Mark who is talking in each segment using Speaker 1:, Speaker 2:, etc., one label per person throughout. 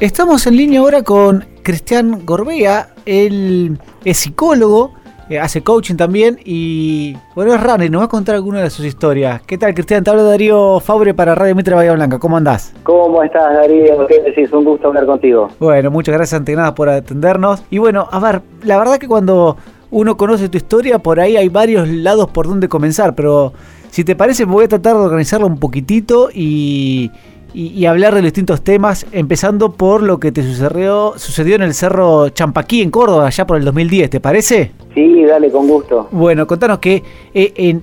Speaker 1: Estamos en línea ahora con Cristian Gorbea, él es psicólogo, eh, hace coaching también y bueno, es runner, nos va a contar alguna de sus historias. ¿Qué tal, Cristian? Te habla Darío Fabre para Radio Mitre Bahía Blanca. ¿Cómo andás?
Speaker 2: ¿Cómo estás, Darío? ¿Qué decís? Un gusto hablar contigo.
Speaker 1: Bueno, muchas gracias ante nada por atendernos. Y bueno, a ver, la verdad que cuando uno conoce tu historia, por ahí hay varios lados por donde comenzar, pero si te parece, voy a tratar de organizarlo un poquitito y, y, hablar de distintos temas, empezando por lo que te sucedió, sucedió en el Cerro Champaquí, en Córdoba, allá por el 2010, ¿te parece?
Speaker 2: Sí, dale, con gusto.
Speaker 1: Bueno, contanos que eh,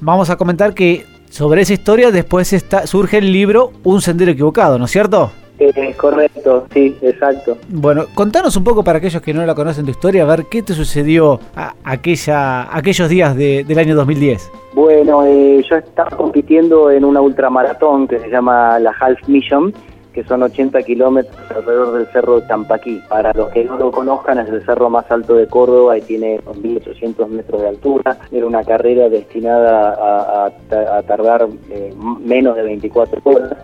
Speaker 1: vamos a comentar que sobre esa historia después está, surge el libro Un Sendero Equivocado, ¿no es cierto?
Speaker 2: Es correcto, sí, exacto.
Speaker 1: Bueno, contanos un poco para aquellos que no la conocen tu historia, a ver qué te sucedió a aquella, aquellos días del año 2010.
Speaker 2: Bueno, eh, yo estaba compitiendo en una ultramaratón que se llama la Half Mission, que son 80 kilómetros alrededor del cerro Champaquí. Para los que no lo conozcan, es el cerro más alto de Córdoba y tiene 1.800 metros de altura. Era una carrera destinada a, tardar eh, menos de 24 horas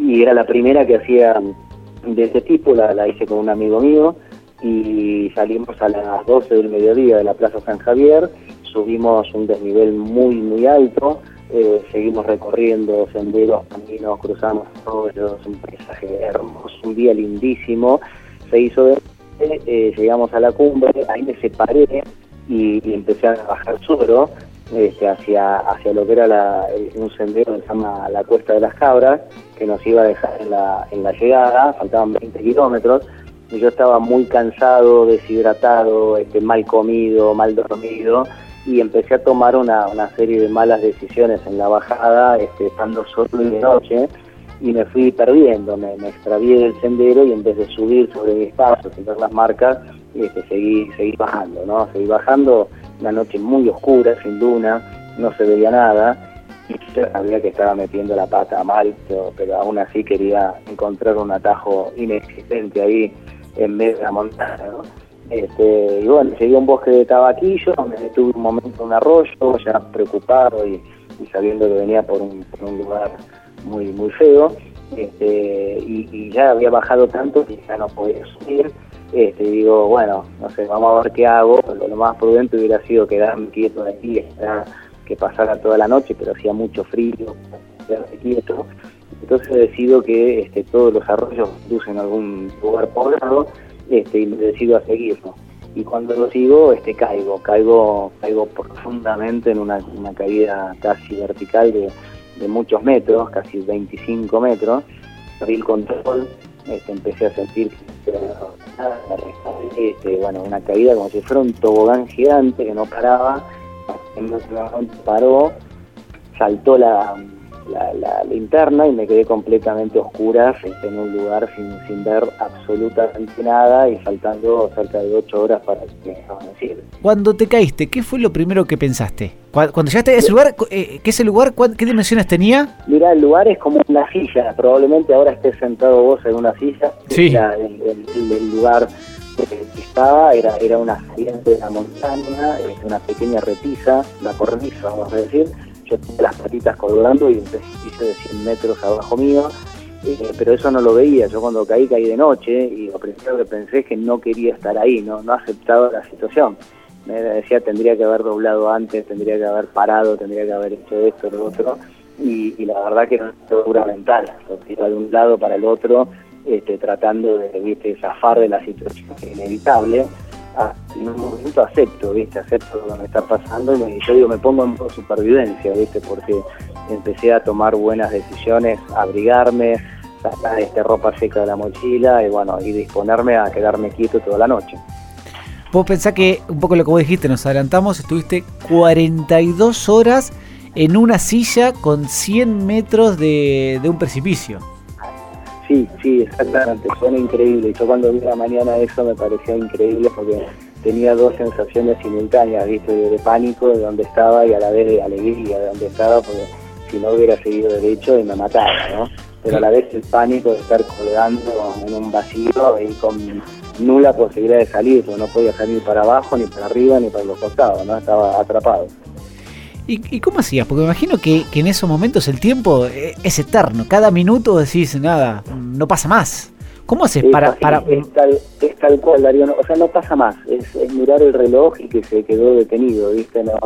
Speaker 2: y era la primera que hacía de ese tipo, la, hice con un amigo mío y salimos a las 12 del mediodía de la Plaza San Javier, subimos un desnivel muy, muy alto, eh, seguimos recorriendo senderos, caminos, cruzamos arroyos, un paisaje hermoso, un día lindísimo, se hizo de eh, llegamos a la cumbre, ahí me separé y, y empecé a bajar suelo este, hacia, hacia lo que era un sendero que se llama la Cuesta de las Cabras, que nos iba a dejar en la, en la llegada, faltaban 20 kilómetros, y yo estaba muy cansado, deshidratado, este, mal comido, mal dormido, y empecé a tomar una, una serie de malas decisiones en la bajada, este, estando solo y de noche, y me fui perdiendo, me, me extravié del sendero y en vez de subir sobre mis pasos y ver las marcas, este, seguí, seguí bajando, ¿no? Seguí bajando una noche muy oscura, sin luna, no se veía nada, y sabía que estaba metiendo la pata mal, pero, aún así quería encontrar un atajo inexistente ahí en medio de la montaña, Este, y bueno, llegué a un bosque de tabaquillo, me detuve un momento en un arroyo, ya preocupado y, sabiendo que venía por un, lugar muy muy feo, este, y, ya había bajado tanto que ya no podía subir, este, digo, bueno, no sé, vamos a ver qué hago. Lo, más prudente hubiera sido quedarme quieto de aquí, esperar que pasara toda la noche, pero hacía mucho frío, quedarme quieto. Entonces decido que este, todos los arroyos conducen a algún lugar poblado este, y decido a seguirlo. Y cuando lo sigo, este, caigo, caigo, caigo profundamente en una, caída casi vertical de, muchos metros, casi 25 metros. Perdí el control, este, empecé a sentir este, bueno, una caída como si fuera un tobogán gigante que no paraba, en paró, saltó la, la, linterna y me quedé completamente oscura en un lugar sin, sin ver absolutamente nada y faltando cerca de ocho horas para que amaneciera.
Speaker 1: Cuando te caíste, ¿qué fue lo primero que pensaste? Cuando llegaste a ese lugar, eh, ¿qué es el lugar? ¿Qué dimensiones tenía?
Speaker 2: Mira, el lugar es como una silla. Probablemente ahora estés sentado vos en una silla. Sí. el, lugar que estaba era, era una saliente de la montaña, una pequeña repisa, la cornisa, vamos a decir, yo tenía las patitas colgando y un precipicio de 100 metros abajo mío, eh, pero eso no lo veía, yo cuando caí caí de noche y lo primero que pensé es que no quería estar ahí, no, no aceptaba la situación. Me decía tendría que haber doblado antes, tendría que haber parado, tendría que haber hecho esto, lo otro, y, la verdad que era una dura mental, iba de un lado para el otro, este, tratando de ¿viste? zafar de la situación inevitable Ah, en un momento acepto, ¿viste? Acepto lo que me está pasando y yo digo, me pongo en supervivencia, ¿viste? Porque empecé a tomar buenas decisiones, abrigarme, sacar este, ropa seca de la mochila y bueno, y disponerme a quedarme quieto toda la noche.
Speaker 1: Vos pensás que, un poco lo que vos dijiste, nos adelantamos, estuviste 42 horas en una silla con 100 metros de, de un precipicio.
Speaker 2: Sí, sí, exactamente, suena increíble. Yo cuando vi la mañana eso me parecía increíble porque tenía dos sensaciones simultáneas, ¿viste? De, pánico de donde estaba y a la vez de alegría de donde estaba porque si no hubiera seguido derecho y me mataba, ¿no? Pero a la vez el pánico de estar colgando en un vacío y con nula posibilidad de salir, porque no podía salir para abajo, ni para arriba, ni para los costados, ¿no? Estaba atrapado.
Speaker 1: ¿Y, cómo hacías? Porque me imagino que, en esos momentos el tiempo eh, es eterno. Cada minuto decís, nada, no pasa más. ¿Cómo haces para...? para...
Speaker 2: Es, tal, cual, Darío. o sea, no pasa más. Es, mirar el reloj y que se quedó detenido, ¿viste? No,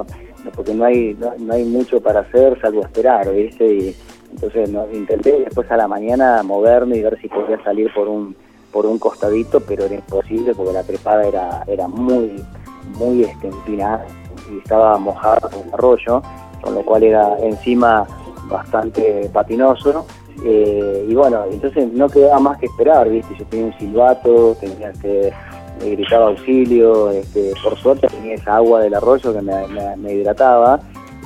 Speaker 2: porque no hay no, hay mucho para hacer salvo esperar, ¿viste? Y entonces no, intenté después a la mañana moverme y ver si podía salir por un por un costadito, pero era imposible porque la trepada era era muy muy empinada y estaba mojada por el arroyo, con lo cual era encima bastante patinoso eh, y bueno, entonces no quedaba más que esperar, ¿viste? Yo tenía un silbato, tenía que me gritaba auxilio, este, por suerte tenía esa agua del arroyo que me, hidrataba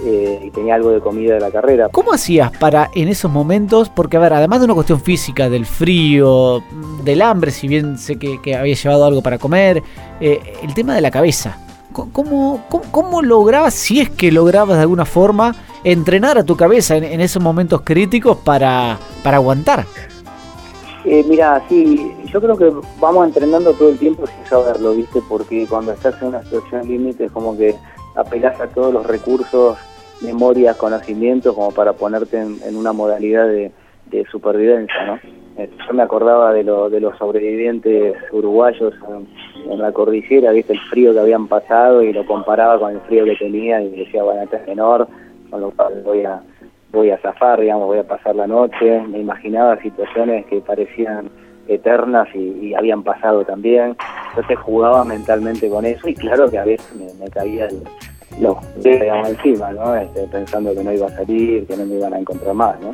Speaker 2: eh, y tenía algo de comida de la carrera.
Speaker 1: ¿Cómo hacías para en esos momentos? Porque, a ver, además de una cuestión física, del frío, del hambre, si bien sé que, había llevado algo para comer, eh, el tema de la cabeza. ¿Cómo, cómo, lograbas, si es que lograbas de alguna forma, entrenar a tu cabeza en, esos momentos críticos para, para aguantar?
Speaker 2: Eh, mira, sí, yo creo que vamos entrenando todo el tiempo sin saberlo, ¿viste? Porque cuando estás en una situación límite es como que apelas a todos los recursos, memorias, conocimientos, como para ponerte en, una modalidad de, supervivencia, ¿no? Eh, yo me acordaba de, lo, de los sobrevivientes uruguayos en, la cordillera, ¿viste? El frío que habían pasado y lo comparaba con el frío que tenía y decía, bueno, este es menor, con lo cual voy a voy a zafar, digamos, voy a pasar la noche, me imaginaba situaciones que parecían eternas y, habían pasado también, entonces jugaba mentalmente con eso y claro que a veces me, caía el, los digamos, encima, ¿no? Este, pensando que no iba a salir, que no me iban a encontrar más, ¿no?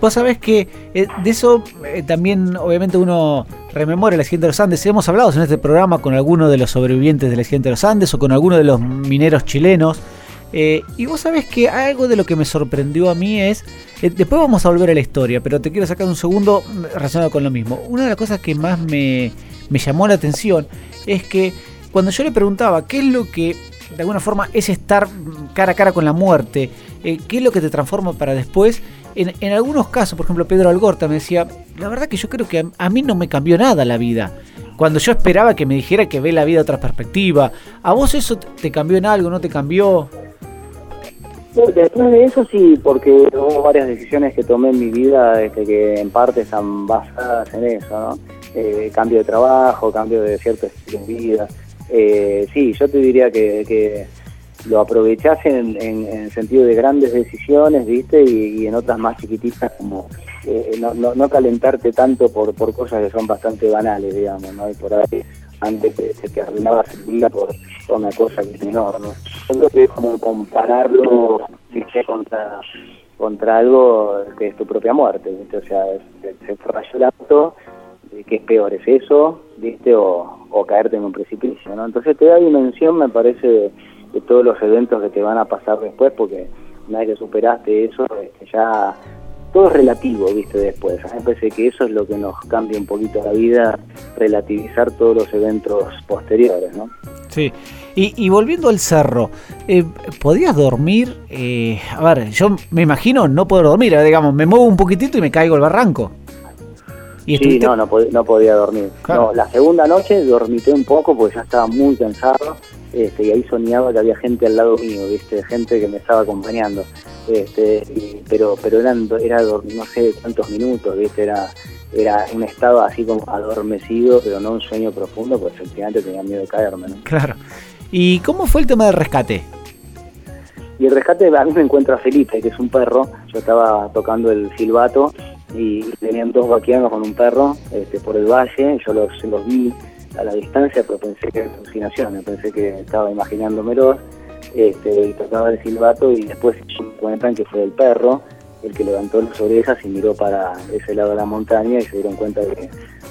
Speaker 1: Vos sabés que eh, de eso eh, también obviamente uno rememora el accidente de los Andes. Hemos hablado en este programa con alguno de los sobrevivientes del accidente de los Andes o con alguno de los mineros chilenos eh, y vos sabés que algo de lo que me sorprendió a mí es, después vamos a volver a la historia, pero te quiero sacar un segundo relacionado con lo mismo. Una de las cosas que más me, llamó la atención es que cuando yo le preguntaba qué es lo que de alguna forma es estar cara a cara con la muerte, qué es lo que te transforma para después, en, algunos casos, por ejemplo Pedro Algorta me decía, la verdad que yo creo que a, mí no me cambió nada la vida cuando yo esperaba que me dijera que ve la vida de otra perspectiva. ¿A vos eso te cambió en algo? ¿No te cambió?
Speaker 2: Después de eso sí, porque hubo varias decisiones que tomé en mi vida este, que en parte están basadas en eso, ¿no? Eh, cambio de trabajo, cambio de cierto estilo de vida. Eh, sí, yo te diría que, lo aprovechás en, el sentido de grandes decisiones, ¿viste? Y, en otras más chiquititas como eh, no, no, calentarte tanto por, por cosas que son bastante banales, digamos, ¿no? Y por ahí antes se te arruinaba el día por, una cosa que es menor, ¿no? Yo creo que es como compararlo contra contra algo que es tu propia muerte, ¿viste? O sea, se, rayó el auto, ¿qué es peor? ¿Es eso, viste? O, o caerte en un precipicio, ¿no? Entonces te da dimensión, me parece, todos los eventos que te van a pasar después, porque una vez que superaste eso, este, ya todo es relativo, viste, después. A mí me parece que eso es lo que nos cambia un poquito la vida, relativizar todos los eventos posteriores, ¿no?
Speaker 1: Sí. Y, volviendo al cerro, eh, ¿podías dormir? Eh, a ver, yo me imagino no poder dormir, eh, digamos, me muevo un poquitito y me caigo al barranco.
Speaker 2: ¿Y sí, no, no, no, podía dormir. No, la segunda noche dormité un poco porque ya estaba muy cansado este, y ahí soñaba que había gente al lado mío, ¿viste? gente que me estaba acompañando. Este, pero pero eran era no sé cuántos minutos, ¿viste? Era era un estado así como adormecido, pero no un sueño profundo, porque efectivamente tenía miedo de caerme.
Speaker 1: Claro. ¿Y cómo fue el tema del rescate?
Speaker 2: Y el rescate, a mí me encuentra Felipe, que es un perro. Yo estaba tocando el silbato y tenían dos vaquianos con un perro este, por el valle. Yo los, los vi a la distancia, pero pensé que era alucinación, pensé que estaba imaginándomelos. Este, y tocaba el silbato y después se encuentran que fue el perro el que levantó las orejas y miró para ese lado de la montaña y se dieron cuenta de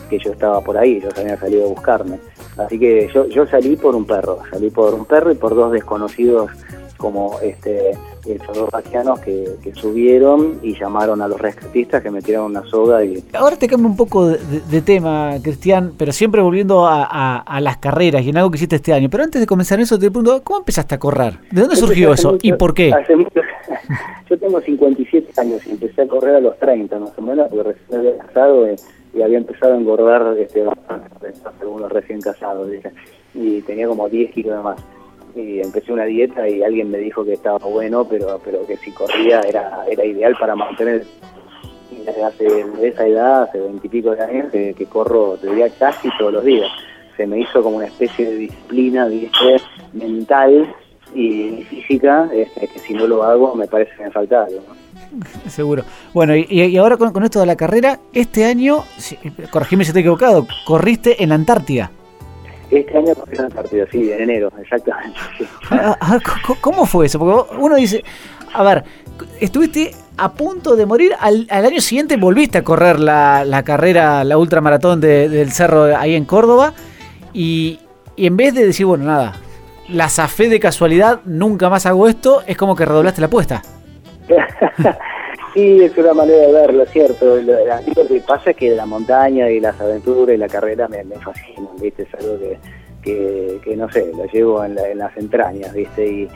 Speaker 2: que, yo estaba por ahí, ellos habían salido a buscarme. Así que yo, yo salí por un perro, salí por un perro y por dos desconocidos como este estos dos vaquianos que, subieron y llamaron a los rescatistas que metieron una soga y...
Speaker 1: Ahora te cambio un poco de, tema, Cristian, pero siempre volviendo a, las carreras y en algo que hiciste este año. Pero antes de comenzar eso, te pregunto, ¿cómo empezaste a correr? ¿De dónde surgió eso y por qué?
Speaker 2: yo tengo 57 años y empecé a correr a los 30 más o menos, porque recién había casado y, había empezado a engordar este, según recién casados, y tenía como 10 kilos de más y empecé una dieta y alguien me dijo que estaba bueno, pero pero que si corría era era ideal para mantener. Desde hace esa edad, hace veintipico de años, que, corro, te diría, casi todos los días. Se me hizo como una especie de disciplina, ¿viste? mental y física, este, que si no lo hago me parece que me falta algo.
Speaker 1: Seguro. Bueno, y, ahora con, esto de la carrera, este año, corregime si estoy equivocado, corriste en la Antártida.
Speaker 2: Este año corrí en la Antártida, sí, en enero, exactamente.
Speaker 1: ¿Cómo fue eso? Porque uno dice, a ver, estuviste a punto de morir, al, año siguiente volviste a correr la, carrera, la ultramaratón del cerro ahí en Córdoba, y, y en vez de decir, bueno, nada, la zafé de casualidad, nunca más hago esto, es como que redoblaste la apuesta.
Speaker 2: sí, es una manera de verlo, cierto. Lo, que pasa es que la montaña y las aventuras y la carrera me, fascinan, ¿viste? Es algo que, que, no sé, lo llevo en, las entrañas, ¿viste? Y,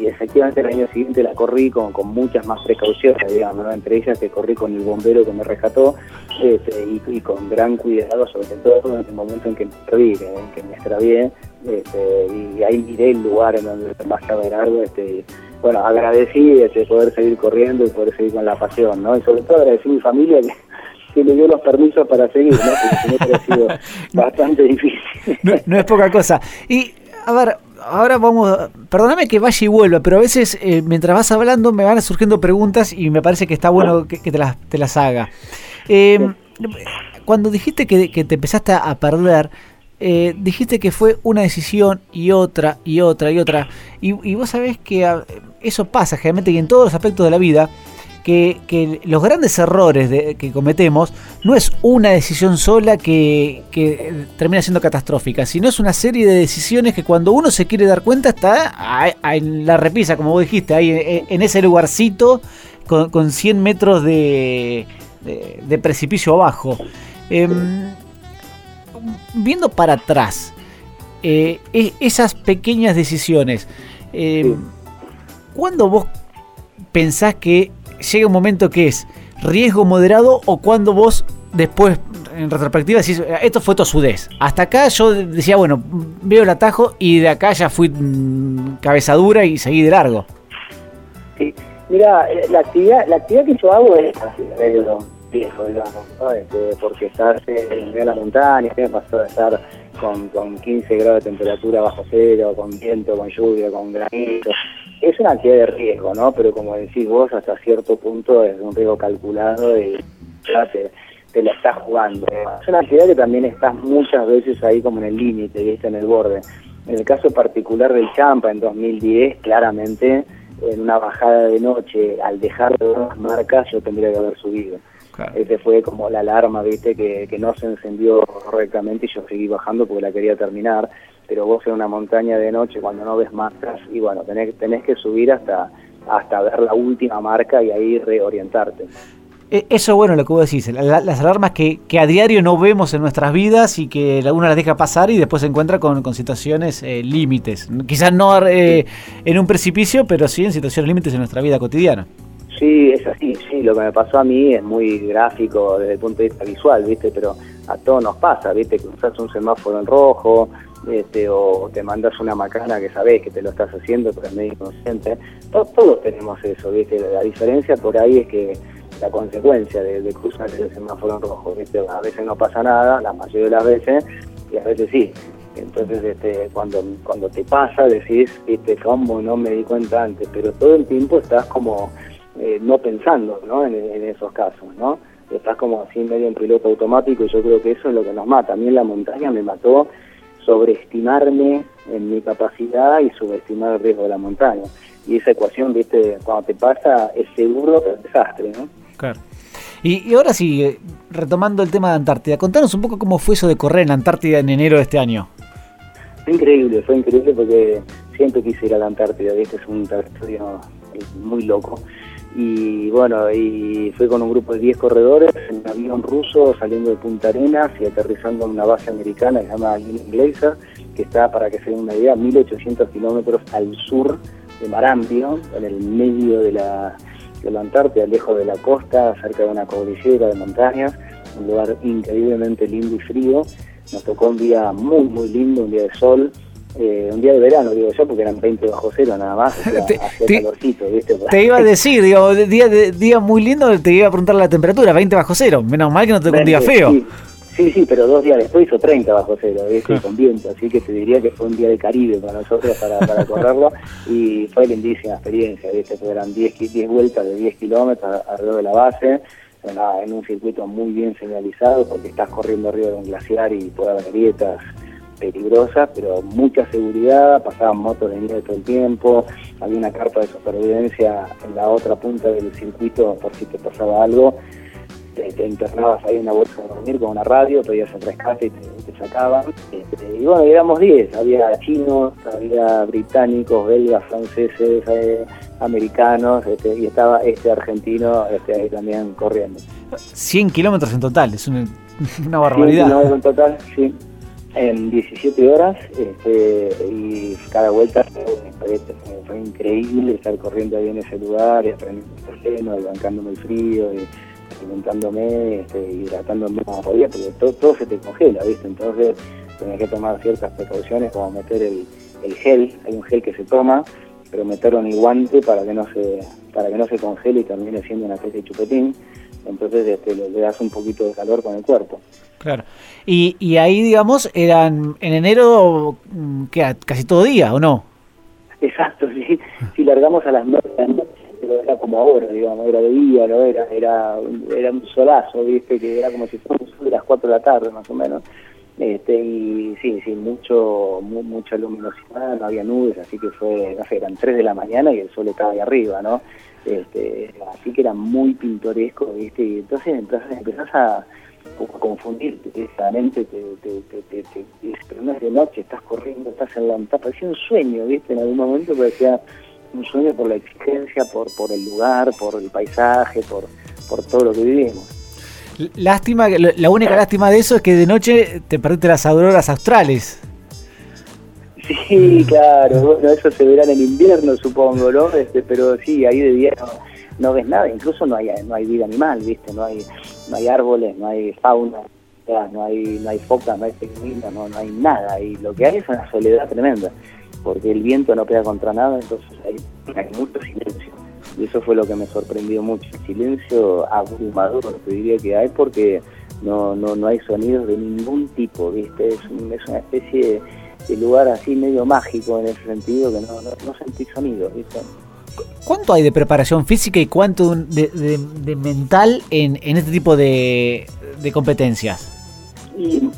Speaker 2: efectivamente el año siguiente la corrí con, con muchas más precauciones, digamos, ¿no? entre ellas que corrí con el bombero que me rescató este, y, con gran cuidado, sobre todo en el momento en que me perdí, que, me extravié, este, y ahí miré el lugar en donde más a ver algo, este, bueno, agradecí este, poder seguir corriendo y poder seguir con la pasión, ¿no? Y sobre todo agradecí a mi familia que, que le dio los permisos para seguir, ¿no? Porque ha sido bastante difícil.
Speaker 1: No, es poca cosa. Y, a ver, ahora vamos, perdóname que vaya y vuelva, pero a veces eh, mientras vas hablando me van surgiendo preguntas y me parece que está bueno que, te, las, te las haga. Eh, cuando dijiste que, que, te empezaste a perder, eh, dijiste que fue una decisión y otra y otra y otra. Y, vos sabés que ah, eso pasa generalmente y en todos los aspectos de la vida. Que, los grandes errores que cometemos no es una decisión sola que, termina siendo catastrófica, sino es una serie de decisiones que cuando uno se quiere dar cuenta está en la repisa, como vos dijiste, ahí en, ese lugarcito con, 100 metros de, precipicio abajo. Em, viendo para atrás, eh, e, esas pequeñas decisiones, eh, ¿cuándo vos pensás que llega un momento que es riesgo moderado o cuando vos después, en retrospectiva, decís, esto fue tosudez? Hasta acá yo decía, bueno, veo el atajo y de acá ya fui mm, cabeza dura y seguí de largo.
Speaker 2: Sí, mira, eh, la actividad, la actividad que yo hago es viejo, digamos, este, porque estás en la montaña, me pasó de estar con, con 15 grados de temperatura bajo cero, con viento, con lluvia, con granito. Es una actividad de riesgo, ¿no? Pero como decís vos, hasta cierto punto es un riesgo calculado y ya te, te la estás jugando. Es una actividad que también estás muchas veces ahí como en el límite, ¿viste? En el borde. En el caso particular del Champa en 2010, claramente en una bajada de noche, al dejar de las marcas, yo tendría que haber subido. Ese fue como la alarma, viste, que, que no se encendió correctamente y yo seguí bajando porque la quería terminar. Pero vos en una montaña de noche, cuando no ves marcas, y bueno, tenés, tenés que subir hasta, hasta ver la última marca y ahí reorientarte.
Speaker 1: E, eso bueno lo que vos decís, las alarmas que, que, a diario no vemos en nuestras vidas y que uno las deja pasar y después se encuentra con, con situaciones eh, límites. Quizás no eh, en un precipicio, pero sí en situaciones límites en nuestra vida cotidiana.
Speaker 2: Sí, es así, sí, lo que me pasó a mí es muy gráfico desde el punto de vista visual, ¿viste? Pero a todos nos pasa, ¿viste? Usas un semáforo en rojo, este, o te mandas una macana que sabes que te lo estás haciendo, pero es medio inconsciente. Todos, tenemos eso, ¿viste? La diferencia por ahí es que la consecuencia de, cruzar el semáforo en rojo, ¿viste? A veces no pasa nada, la mayoría de las veces, y a veces sí. Entonces, este, cuando, cuando te pasa, decís, ¿viste? ¿Cómo no me di cuenta antes? Pero todo el tiempo estás como eh, no pensando ¿no? En, esos casos, ¿no? Estás como así medio en piloto automático y yo creo que eso es lo que nos mata. A mí en la montaña me mató sobreestimarme en mi capacidad y subestimar el riesgo de la montaña. Y esa ecuación, viste, cuando te pasa es seguro que es desastre, ¿no?
Speaker 1: Claro. Y, ahora sí, eh, retomando el tema de Antártida, contanos un poco cómo fue eso de correr en Antártida en enero de este año.
Speaker 2: Fue increíble, fue increíble porque siempre quise ir a la Antártida, ¿viste? es un territorio muy loco y bueno, y fui con un grupo de 10 corredores en un avión ruso saliendo de Punta Arenas y aterrizando en una base americana que se llama que está, para que se den una idea, 1800 kilómetros al sur de Marambio, en el medio de la, de la Antártida, lejos de la costa, cerca de una cordillera de montañas, un lugar increíblemente lindo y frío. Nos tocó un día muy, muy lindo, un día de sol, Eh, un día de verano, digo yo, porque eran 20 bajo cero nada más, o sea,
Speaker 1: Te-
Speaker 2: hacía
Speaker 1: te-
Speaker 2: calorcito, ¿viste?
Speaker 1: Te iba a decir, digo, día, de- día muy lindo, te iba a preguntar la temperatura, 20 bajo cero. Menos mal que no te tocó un día
Speaker 2: 20,
Speaker 1: feo.
Speaker 2: Sí, sí, sí, pero dos días después hizo 30 bajo cero, ¿viste? Con viento, así que te diría que fue un día de Caribe para nosotros para, para correrlo y fue lindísima experiencia, ¿viste? Porque eran 10, ki- 10 vueltas de 10 kilómetros alrededor de la base, en un circuito muy bien señalizado porque estás corriendo arriba de un glaciar y puede haber grietas peligrosas, pero mucha seguridad, pasaban motos de nieve todo el tiempo, había una carpa de supervivencia en la otra punta del circuito por si te pasaba algo, te, te internabas ahí en una bolsa de dormir con una radio, pedías el rescate y te, te sacaban. Este, y bueno, éramos 10, había chinos, había británicos, belgas, franceses, eh, americanos, este, y estaba este argentino este, ahí también corriendo.
Speaker 1: 100 kilómetros en total, es una, una barbaridad.
Speaker 2: kilómetros en total, sí. En 17 horas este, y cada vuelta fue, increíble estar corriendo ahí en ese lugar y aprendiendo el terreno y bancándome el frío y alimentándome, este, hidratándome como podía, porque todo, todo se te congela, ¿viste? Entonces tenés que tomar ciertas precauciones como meter el, el gel, hay un gel que se toma, pero meterlo en el guante para que no se para que no se congele y termine siendo una especie de chupetín, entonces este, le das un poquito de calor con el cuerpo.
Speaker 1: Claro. Y, y ahí, digamos, eran en enero, mm, ¿qué? Casi todo día, ¿o no?
Speaker 2: Exacto, sí. Si largamos a las nueve de la noche, pero era como ahora, digamos, era de día, no era, era, era un solazo, viste, que era como si fuera un sol de las cuatro de la tarde más o menos. Este, y sí, sí, mucho, mu- mucha luminosidad, no había nubes, así que fue, no sé, eran tres de la mañana y el sol estaba ahí arriba, ¿no? Este, así que era muy pintoresco, viste, y entonces empezás, empezás a, a confundirte, directamente te, te, te, te, te- te- pero no es de noche, estás corriendo, estás en la mitad, parecía un sueño, ¿viste? En algún momento parecía un sueño por la exigencia, por, por el lugar, por el paisaje, por, por todo lo que vivimos.
Speaker 1: Lástima, la única lástima de eso es que de noche te perdiste las auroras australes.
Speaker 2: Sí, claro, bueno, eso se verá en el invierno, supongo, ¿no? Este, pero sí, ahí de día no, no ves nada, incluso no hay, no hay vida animal, ¿viste? No hay, no hay árboles, no hay fauna, no hay, no hay focas, no hay pingüinos, no, no hay nada, y lo que hay es una soledad tremenda, porque el viento no pega contra nada, entonces hay, mucho silencio. Y eso fue lo que me sorprendió mucho, silencio abrumador, te diría que hay, porque no, no, no hay sonidos de ningún tipo, ¿viste? Es, un- es una especie de, lugar así medio mágico en ese sentido, que no, no, no sentís sonidos, ¿viste?
Speaker 1: ¿Cuánto hay de preparación física y cuánto de, mental en, en este tipo de, competencias?
Speaker 2: Y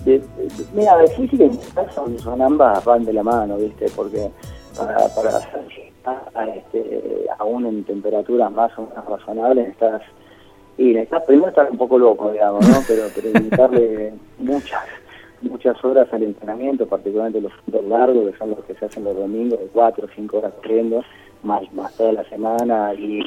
Speaker 2: mira, de física y mental son, ambas van de la mano, ¿viste? Porque para, para hacer a, este, aún en temperaturas más o menos razonables estás y necesitas primero estar un poco loco, digamos, ¿no? Pero, pero muchas muchas horas al entrenamiento, particularmente los puntos largos, que son los que se hacen los domingos, de cuatro o cinco horas corriendo, más, más toda la semana, y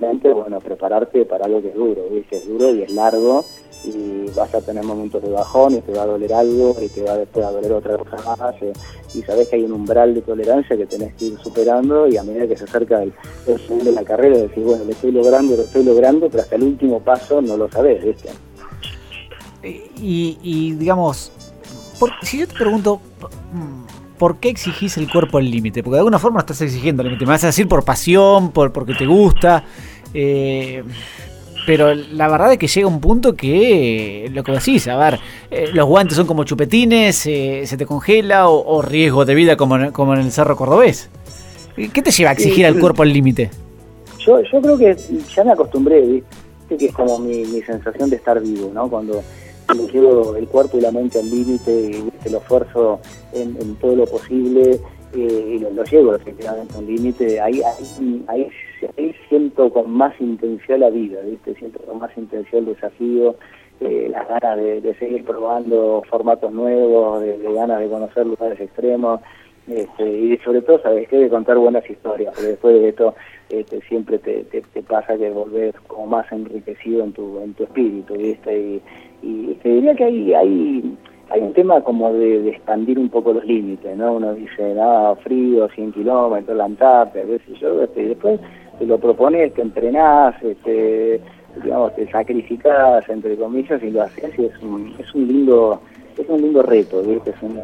Speaker 2: realmente, bueno, prepararte para algo que es duro, ¿viste? Es duro y es largo, y vas a tener momentos de bajón, y te va a doler algo, y te va después a doler otra cosa más, eh, y sabes que hay un umbral de tolerancia que tenés que ir superando, y a medida que se acerca el, final de la carrera, decís, bueno, lo estoy logrando, lo estoy logrando, pero hasta el último paso no lo sabés, ¿viste?
Speaker 1: Y, y, digamos, por- si yo te pregunto, ¿por qué exigís el cuerpo al límite? Porque de alguna forma estás exigiendo el límite. Me vas a decir por pasión, por porque te gusta. eh, pero la verdad es que llega un punto que, lo que decís, a ver, eh, los guantes son como chupetines, eh, se te congela o, o riesgo de vida como en, como en el Cerro Cordobés. ¿Qué te lleva a exigir al cuerpo al límite?
Speaker 2: Yo, yo creo que ya me acostumbré, ¿viste? que es como mi, mi sensación de estar vivo, ¿no? Cuando cuando llevo el cuerpo y la mente al límite y ¿viste? lo esfuerzo en, en todo lo posible eh, y lo, lo llevo efectivamente a un límite, ahí, ahí, ahí, ahí siento con más intensidad la vida, ¿viste? Siento con más intensidad el desafío, eh, las ganas de, de seguir probando formatos nuevos, de, de ganas de conocer lugares extremos. Este, y sobre todo, ¿sabes qué? De contar buenas historias, porque después de esto este, siempre te, te, pasa que volvés como más enriquecido en tu, en tu espíritu, ¿viste? Y, y te diría que hay, hay, hay un tema como de, expandir un poco los límites, ¿no? Uno dice, no, frío, 100 kilómetros, la Antártida, qué yo, este, y después te lo propones, te entrenás, este, digamos, te sacrificás, entre comillas, y lo haces, y es un, es un lindo es un lindo reto, ¿viste? Es, un,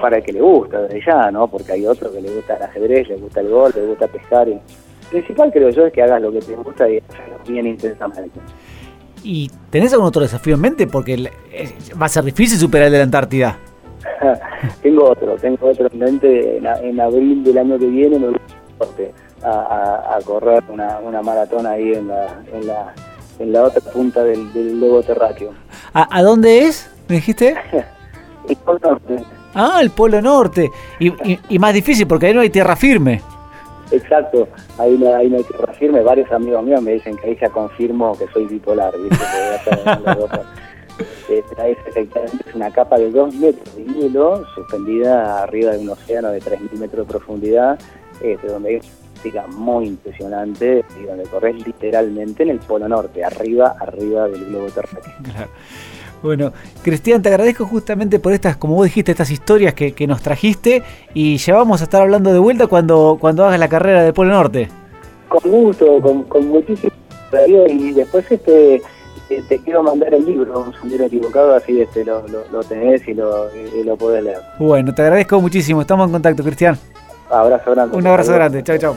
Speaker 2: para el que le gusta desde ya, ¿no? Porque hay otro que le gusta el ajedrez, le gusta el gol, le gusta pescar. Y... principal creo yo es que hagas lo que te gusta y bien intensamente.
Speaker 1: ¿Y tenés algún otro desafío en mente? Porque va a ser difícil superar el de la Antártida.
Speaker 2: tengo otro, tengo otro en mente. En, abril del año que viene me voy a, a, correr una, una maratón ahí en la, en la, en la otra punta del, del lobo terráqueo.
Speaker 1: ¿A, dónde es? ¿Me dijiste?
Speaker 2: el Polo Norte.
Speaker 1: Ah, el Polo Norte. Y, y, más difícil porque ahí no hay tierra firme.
Speaker 2: Exacto, ahí no, ahí no hay tierra firme. Varios amigos míos me dicen que ahí ya confirmo que soy bipolar. ¿viste? Eh, es efectivamente es una capa de 2 metros de hielo suspendida arriba de un océano de 3.000 metros de profundidad, este, donde hay una muy impresionante y donde corres literalmente en el polo norte, arriba, arriba del globo terráqueo.
Speaker 1: Bueno, Cristian, te agradezco justamente por estas, como vos dijiste, estas historias que, nos trajiste y ya vamos a estar hablando de vuelta cuando, cuando hagas la carrera de Polo Norte.
Speaker 2: Con gusto, con, con muchísimo y después este te, quiero mandar el libro, un libro equivocado, así este, lo, lo, tenés y lo, y lo podés leer.
Speaker 1: Bueno, te agradezco muchísimo. Estamos en contacto, Cristian.
Speaker 2: Abrazo grande.
Speaker 1: Un abrazo grande. Chao, chao.